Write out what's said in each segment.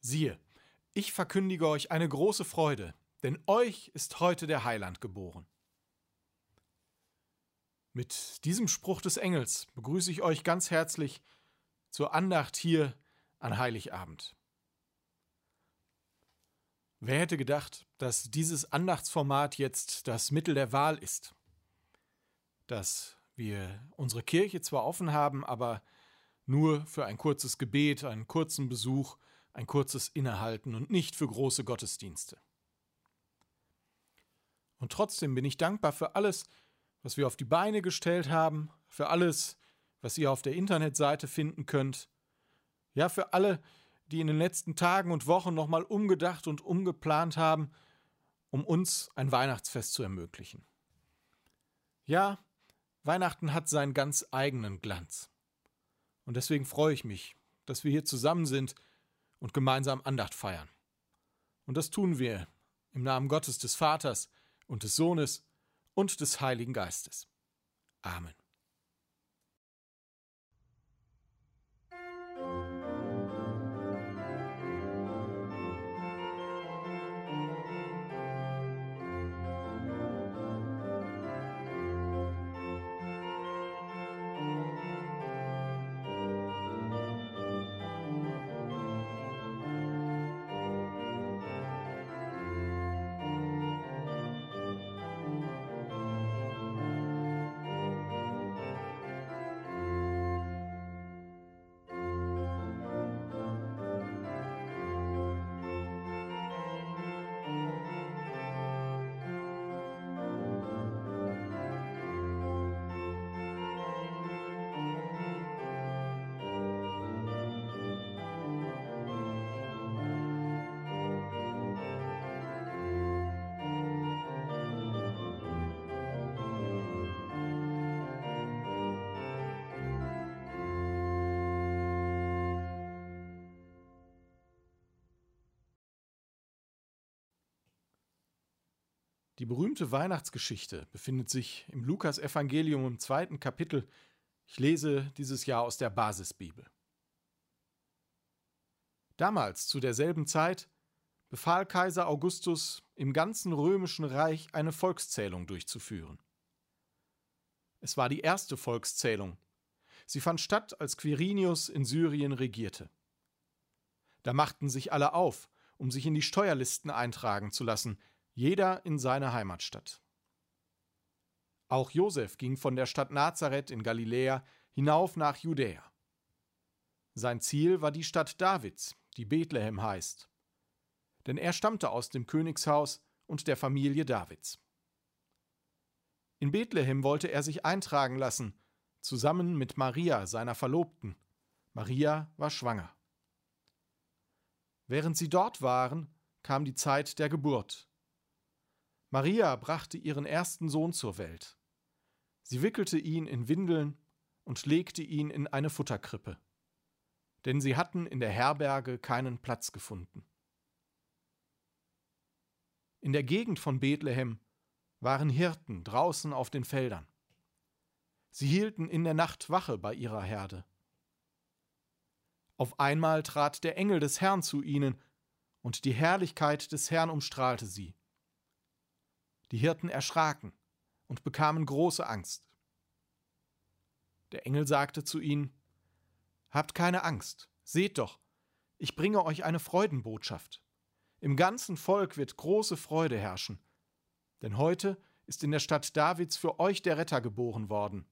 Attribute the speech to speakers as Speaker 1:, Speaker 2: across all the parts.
Speaker 1: Siehe, ich verkündige euch eine große Freude, denn euch ist heute der Heiland geboren. Mit diesem Spruch des Engels begrüße ich euch ganz herzlich zur Andacht hier an Heiligabend. Wer hätte gedacht, dass dieses Andachtsformat jetzt das Mittel der Wahl ist? Dass wir unsere Kirche zwar offen haben, aber nur für ein kurzes Gebet, einen kurzen Besuch, ein kurzes Innehalten und nicht für große Gottesdienste. Und trotzdem bin ich dankbar für alles, was wir auf die Beine gestellt haben, für alles, was ihr auf der Internetseite finden könnt, ja für alle, die in den letzten Tagen und Wochen nochmal umgedacht und umgeplant haben, um uns ein Weihnachtsfest zu ermöglichen. Ja, Weihnachten hat seinen ganz eigenen Glanz. Und deswegen freue ich mich, dass wir hier zusammen sind und gemeinsam Andacht feiern. Und das tun wir im Namen Gottes des Vaters und des Sohnes und des Heiligen Geistes. Amen. Die berühmte Weihnachtsgeschichte befindet sich im Lukas-Evangelium im zweiten Kapitel. Ich lese dieses Jahr aus der Basisbibel. Damals, zu derselben Zeit, befahl Kaiser Augustus, im ganzen römischen Reich eine Volkszählung durchzuführen. Es war die erste Volkszählung. Sie fand statt, als Quirinius in Syrien regierte. Da machten sich alle auf, um sich in die Steuerlisten eintragen zu lassen, jeder in seine Heimatstadt. Auch Josef ging von der Stadt Nazareth in Galiläa hinauf nach Judäa. Sein Ziel war die Stadt Davids, die Bethlehem heißt. Denn er stammte aus dem Königshaus und der Familie Davids. In Bethlehem wollte er sich eintragen lassen, zusammen mit Maria, seiner Verlobten. Maria war schwanger. Während sie dort waren, kam die Zeit der Geburt. Maria brachte ihren ersten Sohn zur Welt. Sie wickelte ihn in Windeln und legte ihn in eine Futterkrippe. Denn sie hatten in der Herberge keinen Platz gefunden. In der Gegend von Bethlehem waren Hirten draußen auf den Feldern. Sie hielten in der Nacht Wache bei ihrer Herde. Auf einmal trat der Engel des Herrn zu ihnen, und die Herrlichkeit des Herrn umstrahlte sie. Die Hirten erschraken und bekamen große Angst. Der Engel sagte zu ihnen Habt keine Angst, seht doch, ich bringe euch eine Freudenbotschaft. Im ganzen Volk wird große Freude herrschen, denn heute ist in der Stadt Davids für euch der Retter geboren worden.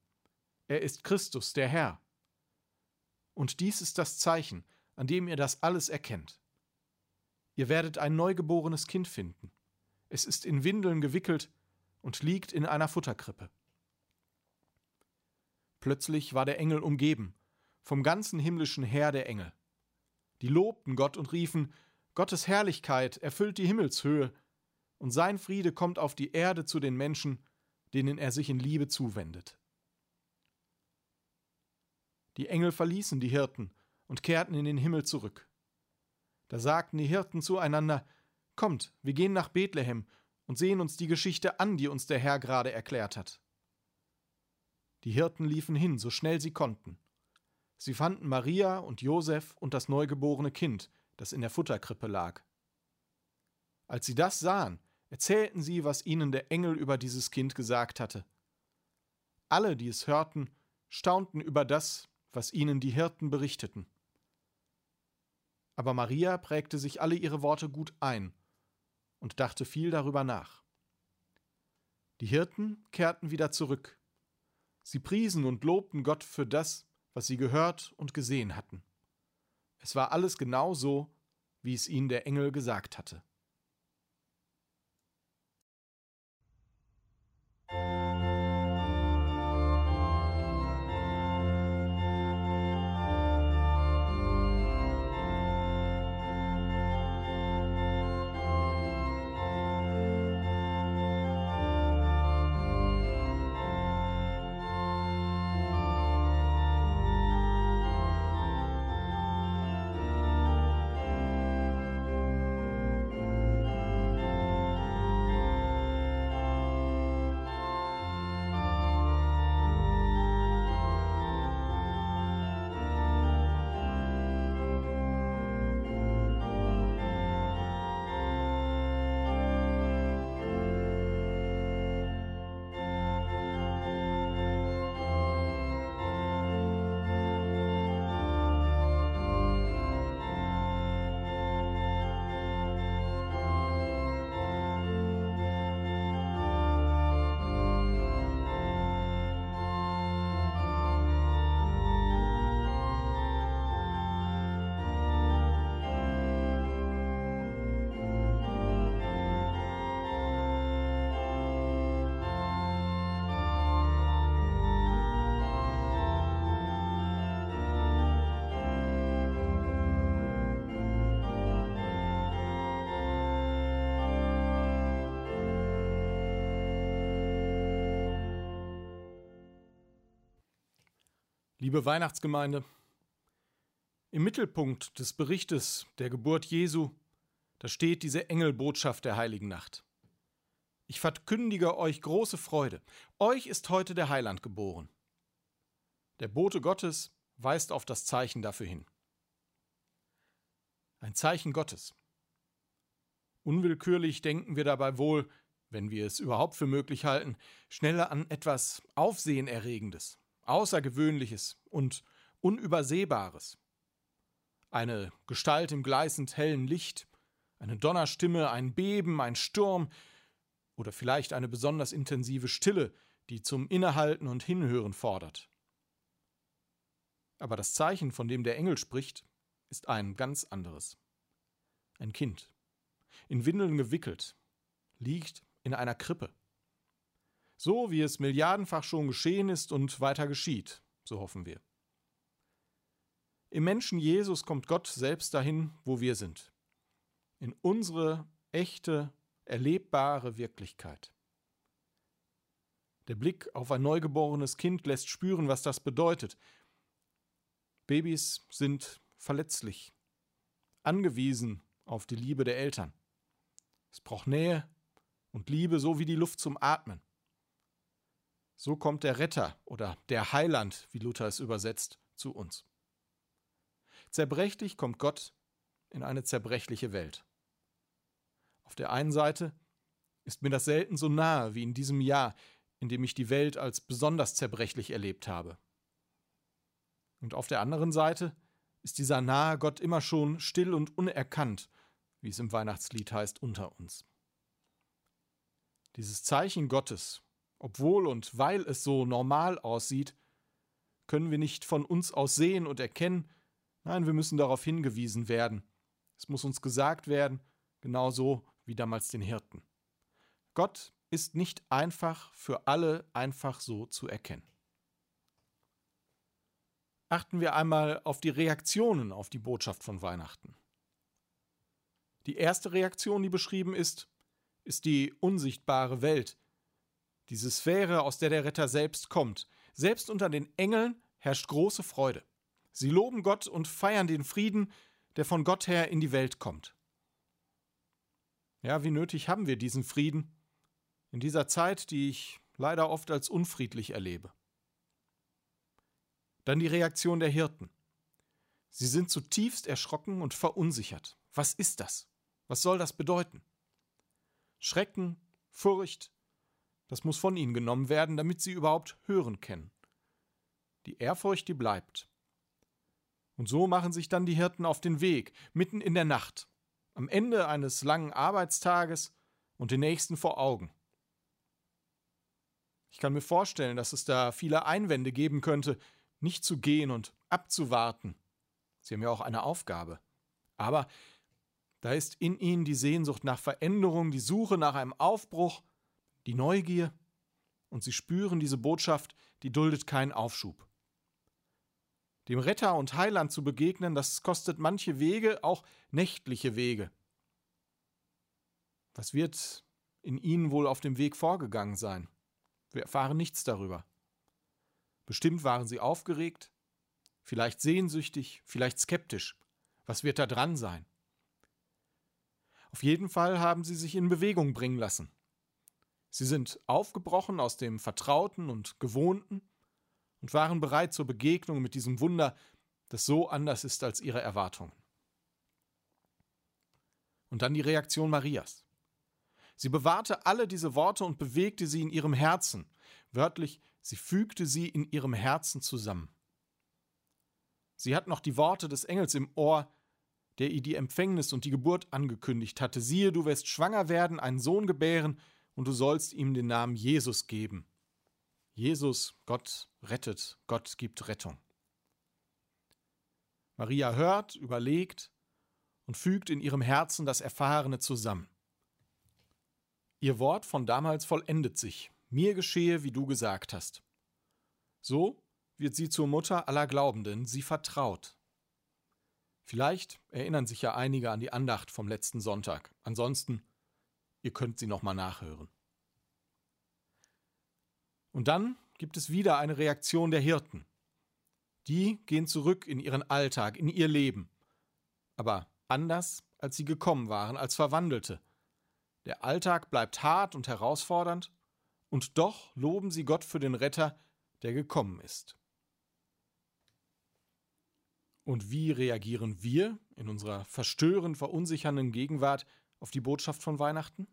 Speaker 1: Er ist Christus, der Herr. Und dies ist das Zeichen, an dem ihr das alles erkennt. Ihr werdet ein neugeborenes Kind finden. Es ist in Windeln gewickelt und liegt in einer Futterkrippe. Plötzlich war der Engel umgeben, vom ganzen himmlischen Heer der Engel. Die lobten Gott und riefen, Gottes Herrlichkeit erfüllt die Himmelshöhe, und sein Friede kommt auf die Erde zu den Menschen, denen er sich in Liebe zuwendet. Die Engel verließen die Hirten und kehrten in den Himmel zurück. Da sagten die Hirten zueinander, Kommt, wir gehen nach Bethlehem und sehen uns die Geschichte an, die uns der Herr gerade erklärt hat. Die Hirten liefen hin, so schnell sie konnten. Sie fanden Maria und Josef und das neugeborene Kind, das in der Futterkrippe lag. Als sie das sahen, erzählten sie, was ihnen der Engel über dieses Kind gesagt hatte. Alle, die es hörten, staunten über das, was ihnen die Hirten berichteten. Aber Maria prägte sich alle ihre Worte gut ein und dachte viel darüber nach. Die Hirten kehrten wieder zurück. Sie priesen und lobten Gott für das, was sie gehört und gesehen hatten. Es war alles genau so, wie es ihnen der Engel gesagt hatte. Liebe Weihnachtsgemeinde, im Mittelpunkt des Berichtes der Geburt Jesu, da steht diese Engelbotschaft der heiligen Nacht. Ich verkündige euch große Freude. Euch ist heute der Heiland geboren. Der Bote Gottes weist auf das Zeichen dafür hin. Ein Zeichen Gottes. Unwillkürlich denken wir dabei wohl, wenn wir es überhaupt für möglich halten, schneller an etwas Aufsehenerregendes, Außergewöhnliches und Unübersehbares. Eine Gestalt im gleißend hellen Licht, eine Donnerstimme, ein Beben, ein Sturm oder vielleicht eine besonders intensive Stille, die zum Innehalten und Hinhören fordert. Aber das Zeichen, von dem der Engel spricht, ist ein ganz anderes. Ein Kind, in Windeln gewickelt, liegt in einer Krippe so wie es milliardenfach schon geschehen ist und weiter geschieht, so hoffen wir. Im Menschen Jesus kommt Gott selbst dahin, wo wir sind, in unsere echte, erlebbare Wirklichkeit. Der Blick auf ein neugeborenes Kind lässt spüren, was das bedeutet. Babys sind verletzlich, angewiesen auf die Liebe der Eltern. Es braucht Nähe und Liebe so wie die Luft zum Atmen. So kommt der Retter oder der Heiland, wie Luther es übersetzt, zu uns. Zerbrechlich kommt Gott in eine zerbrechliche Welt. Auf der einen Seite ist mir das selten so nahe wie in diesem Jahr, in dem ich die Welt als besonders zerbrechlich erlebt habe. Und auf der anderen Seite ist dieser nahe Gott immer schon still und unerkannt, wie es im Weihnachtslied heißt, unter uns. Dieses Zeichen Gottes, obwohl und weil es so normal aussieht, können wir nicht von uns aus sehen und erkennen, nein, wir müssen darauf hingewiesen werden. Es muss uns gesagt werden, genauso wie damals den Hirten. Gott ist nicht einfach für alle einfach so zu erkennen. Achten wir einmal auf die Reaktionen auf die Botschaft von Weihnachten. Die erste Reaktion, die beschrieben ist, ist die unsichtbare Welt, diese Sphäre, aus der der Retter selbst kommt. Selbst unter den Engeln herrscht große Freude. Sie loben Gott und feiern den Frieden, der von Gott her in die Welt kommt. Ja, wie nötig haben wir diesen Frieden in dieser Zeit, die ich leider oft als unfriedlich erlebe. Dann die Reaktion der Hirten. Sie sind zutiefst erschrocken und verunsichert. Was ist das? Was soll das bedeuten? Schrecken, Furcht, das muss von ihnen genommen werden, damit sie überhaupt hören kennen. Die Ehrfurcht, die bleibt. Und so machen sich dann die Hirten auf den Weg, mitten in der Nacht, am Ende eines langen Arbeitstages und den nächsten vor Augen. Ich kann mir vorstellen, dass es da viele Einwände geben könnte, nicht zu gehen und abzuwarten. Sie haben ja auch eine Aufgabe. Aber da ist in ihnen die Sehnsucht nach Veränderung, die Suche nach einem Aufbruch, die Neugier, und sie spüren diese Botschaft, die duldet keinen Aufschub. Dem Retter und Heiland zu begegnen, das kostet manche Wege, auch nächtliche Wege. Was wird in ihnen wohl auf dem Weg vorgegangen sein? Wir erfahren nichts darüber. Bestimmt waren sie aufgeregt, vielleicht sehnsüchtig, vielleicht skeptisch. Was wird da dran sein? Auf jeden Fall haben sie sich in Bewegung bringen lassen. Sie sind aufgebrochen aus dem Vertrauten und Gewohnten und waren bereit zur Begegnung mit diesem Wunder, das so anders ist als ihre Erwartungen. Und dann die Reaktion Marias. Sie bewahrte alle diese Worte und bewegte sie in ihrem Herzen. Wörtlich, sie fügte sie in ihrem Herzen zusammen. Sie hat noch die Worte des Engels im Ohr, der ihr die Empfängnis und die Geburt angekündigt hatte. Siehe, du wirst schwanger werden, einen Sohn gebären, und du sollst ihm den Namen Jesus geben. Jesus, Gott rettet, Gott gibt Rettung. Maria hört, überlegt und fügt in ihrem Herzen das Erfahrene zusammen. Ihr Wort von damals vollendet sich. Mir geschehe, wie du gesagt hast. So wird sie zur Mutter aller Glaubenden, sie vertraut. Vielleicht erinnern sich ja einige an die Andacht vom letzten Sonntag. Ansonsten, ihr könnt sie nochmal nachhören. Und dann gibt es wieder eine Reaktion der Hirten. Die gehen zurück in ihren Alltag, in ihr Leben. Aber anders, als sie gekommen waren, als Verwandelte. Der Alltag bleibt hart und herausfordernd, und doch loben sie Gott für den Retter, der gekommen ist. Und wie reagieren wir in unserer verstörend verunsichernden Gegenwart auf die Botschaft von Weihnachten?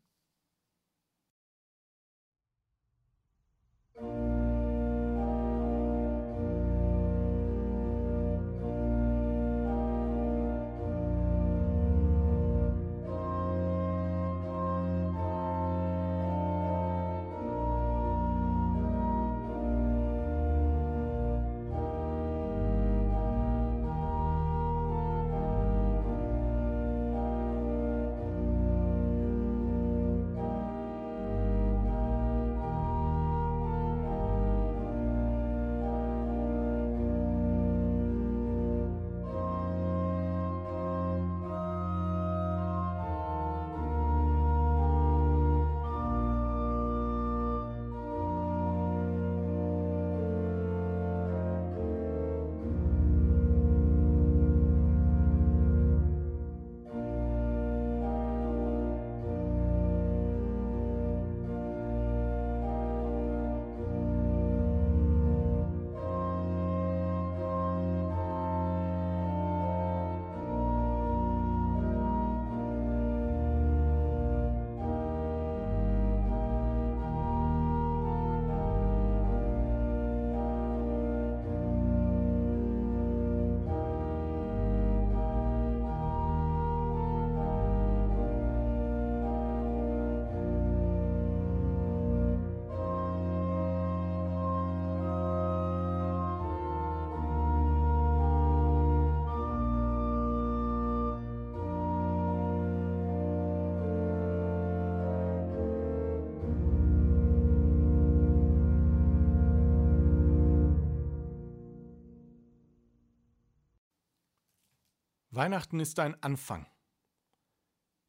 Speaker 1: Weihnachten ist ein Anfang.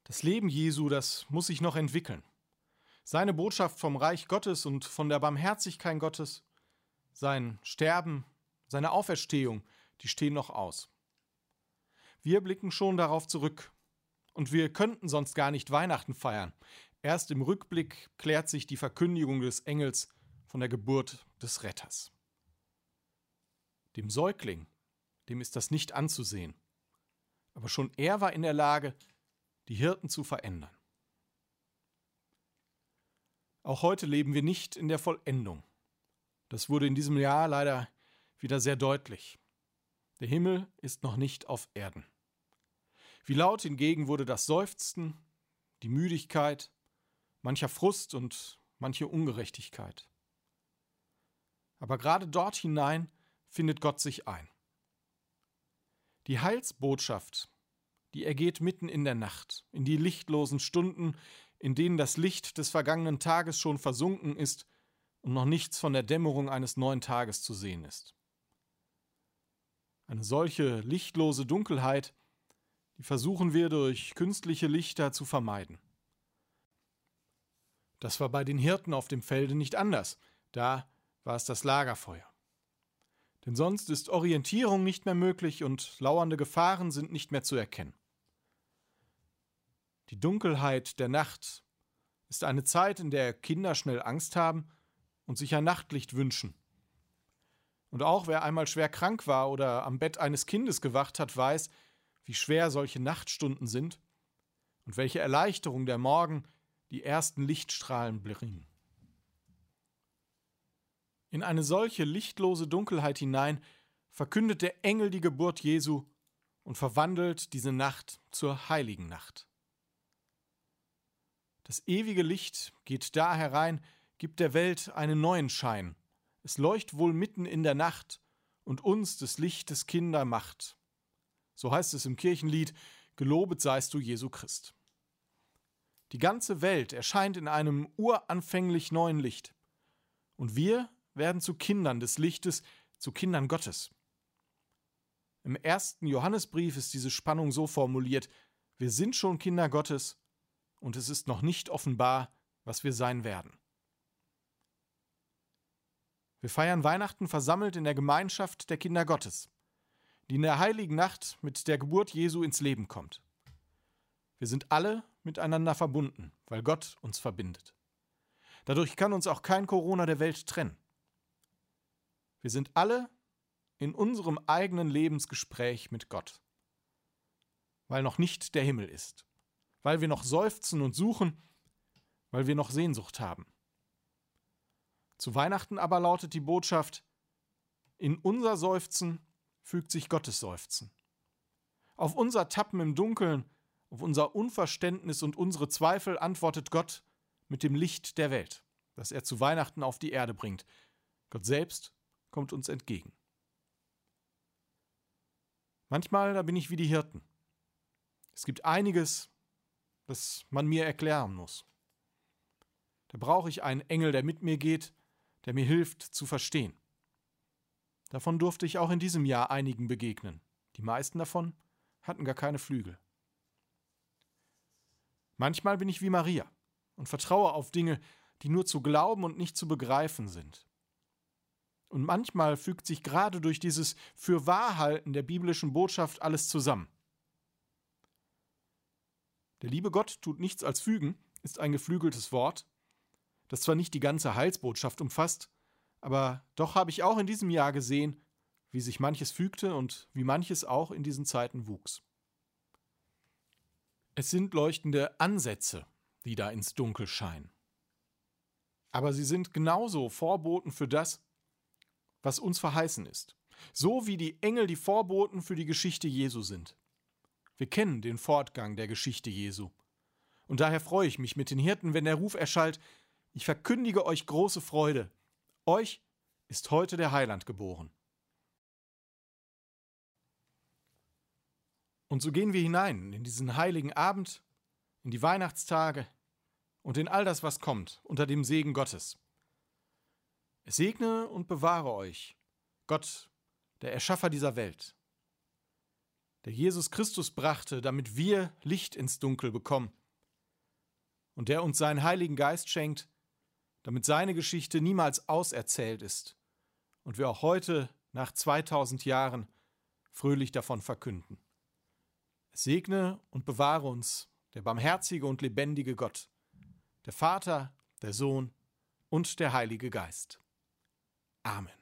Speaker 1: Das Leben Jesu, das muss sich noch entwickeln. Seine Botschaft vom Reich Gottes und von der Barmherzigkeit Gottes, sein Sterben, seine Auferstehung, die stehen noch aus. Wir blicken schon darauf zurück. Und wir könnten sonst gar nicht Weihnachten feiern. Erst im Rückblick klärt sich die Verkündigung des Engels von der Geburt des Retters. Dem Säugling, dem ist das nicht anzusehen. Aber schon er war in der Lage, die Hirten zu verändern. Auch heute leben wir nicht in der Vollendung. Das wurde in diesem Jahr leider wieder sehr deutlich. Der Himmel ist noch nicht auf Erden. Wie laut hingegen wurde das Seufzen, die Müdigkeit, mancher Frust und manche Ungerechtigkeit. Aber gerade dort hinein findet Gott sich ein. Die Heilsbotschaft, die ergeht mitten in der Nacht, in die lichtlosen Stunden, in denen das Licht des vergangenen Tages schon versunken ist und noch nichts von der Dämmerung eines neuen Tages zu sehen ist. Eine solche lichtlose Dunkelheit, die versuchen wir durch künstliche Lichter zu vermeiden. Das war bei den Hirten auf dem Felde nicht anders, da war es das Lagerfeuer. Denn sonst ist Orientierung nicht mehr möglich und lauernde Gefahren sind nicht mehr zu erkennen. Die Dunkelheit der Nacht ist eine Zeit, in der Kinder schnell Angst haben und sich ein Nachtlicht wünschen. Und auch wer einmal schwer krank war oder am Bett eines Kindes gewacht hat, weiß, wie schwer solche Nachtstunden sind und welche Erleichterung der Morgen die ersten Lichtstrahlen bringen. In eine solche lichtlose Dunkelheit hinein verkündet der Engel die Geburt Jesu und verwandelt diese Nacht zur heiligen Nacht. Das ewige Licht geht da herein, gibt der Welt einen neuen Schein. Es leucht wohl mitten in der Nacht und uns des Lichtes Kinder macht. So heißt es im Kirchenlied, Gelobet seist du, Jesu Christ. Die ganze Welt erscheint in einem uranfänglich neuen Licht. Und wir werden zu Kindern des Lichtes, zu Kindern Gottes. Im ersten Johannesbrief ist diese Spannung so formuliert, wir sind schon Kinder Gottes und es ist noch nicht offenbar, was wir sein werden. Wir feiern Weihnachten versammelt in der Gemeinschaft der Kinder Gottes, die in der heiligen Nacht mit der Geburt Jesu ins Leben kommt. Wir sind alle miteinander verbunden, weil Gott uns verbindet. Dadurch kann uns auch kein Corona der Welt trennen. Wir sind alle in unserem eigenen Lebensgespräch mit Gott, weil noch nicht der Himmel ist, weil wir noch seufzen und suchen, weil wir noch Sehnsucht haben. Zu Weihnachten aber lautet die Botschaft, in unser Seufzen fügt sich Gottes Seufzen. Auf unser Tappen im Dunkeln, auf unser Unverständnis und unsere Zweifel antwortet Gott mit dem Licht der Welt, das er zu Weihnachten auf die Erde bringt. Gott selbst kommt uns entgegen. Manchmal, da bin ich wie die Hirten. Es gibt einiges, das man mir erklären muss. Da brauche ich einen Engel, der mit mir geht, der mir hilft zu verstehen. Davon durfte ich auch in diesem Jahr einigen begegnen. Die meisten davon hatten gar keine Flügel. Manchmal bin ich wie Maria und vertraue auf Dinge, die nur zu glauben und nicht zu begreifen sind. Und manchmal fügt sich gerade durch dieses Fürwahrhalten der biblischen Botschaft alles zusammen. Der liebe Gott tut nichts als fügen, ist ein geflügeltes Wort, das zwar nicht die ganze Heilsbotschaft umfasst, aber doch habe ich auch in diesem Jahr gesehen, wie sich manches fügte und wie manches auch in diesen Zeiten wuchs. Es sind leuchtende Ansätze, die da ins Dunkel scheinen. Aber sie sind genauso Vorboten für das, was uns verheißen ist. So wie die Engel die Vorboten für die Geschichte Jesu sind. Wir kennen den Fortgang der Geschichte Jesu. Und daher freue ich mich mit den Hirten, wenn der Ruf erschallt, ich verkündige euch große Freude. Euch ist heute der Heiland geboren. Und so gehen wir hinein in diesen heiligen Abend, in die Weihnachtstage und in all das, was kommt, unter dem Segen Gottes. Segne und bewahre euch, Gott, der Erschaffer dieser Welt, der Jesus Christus brachte, damit wir Licht ins Dunkel bekommen, und der uns seinen Heiligen Geist schenkt, damit seine Geschichte niemals auserzählt ist und wir auch heute, nach 2000 Jahren, fröhlich davon verkünden. Es segne und bewahre uns der barmherzige und lebendige Gott, der Vater, der Sohn und der Heilige Geist. Amen.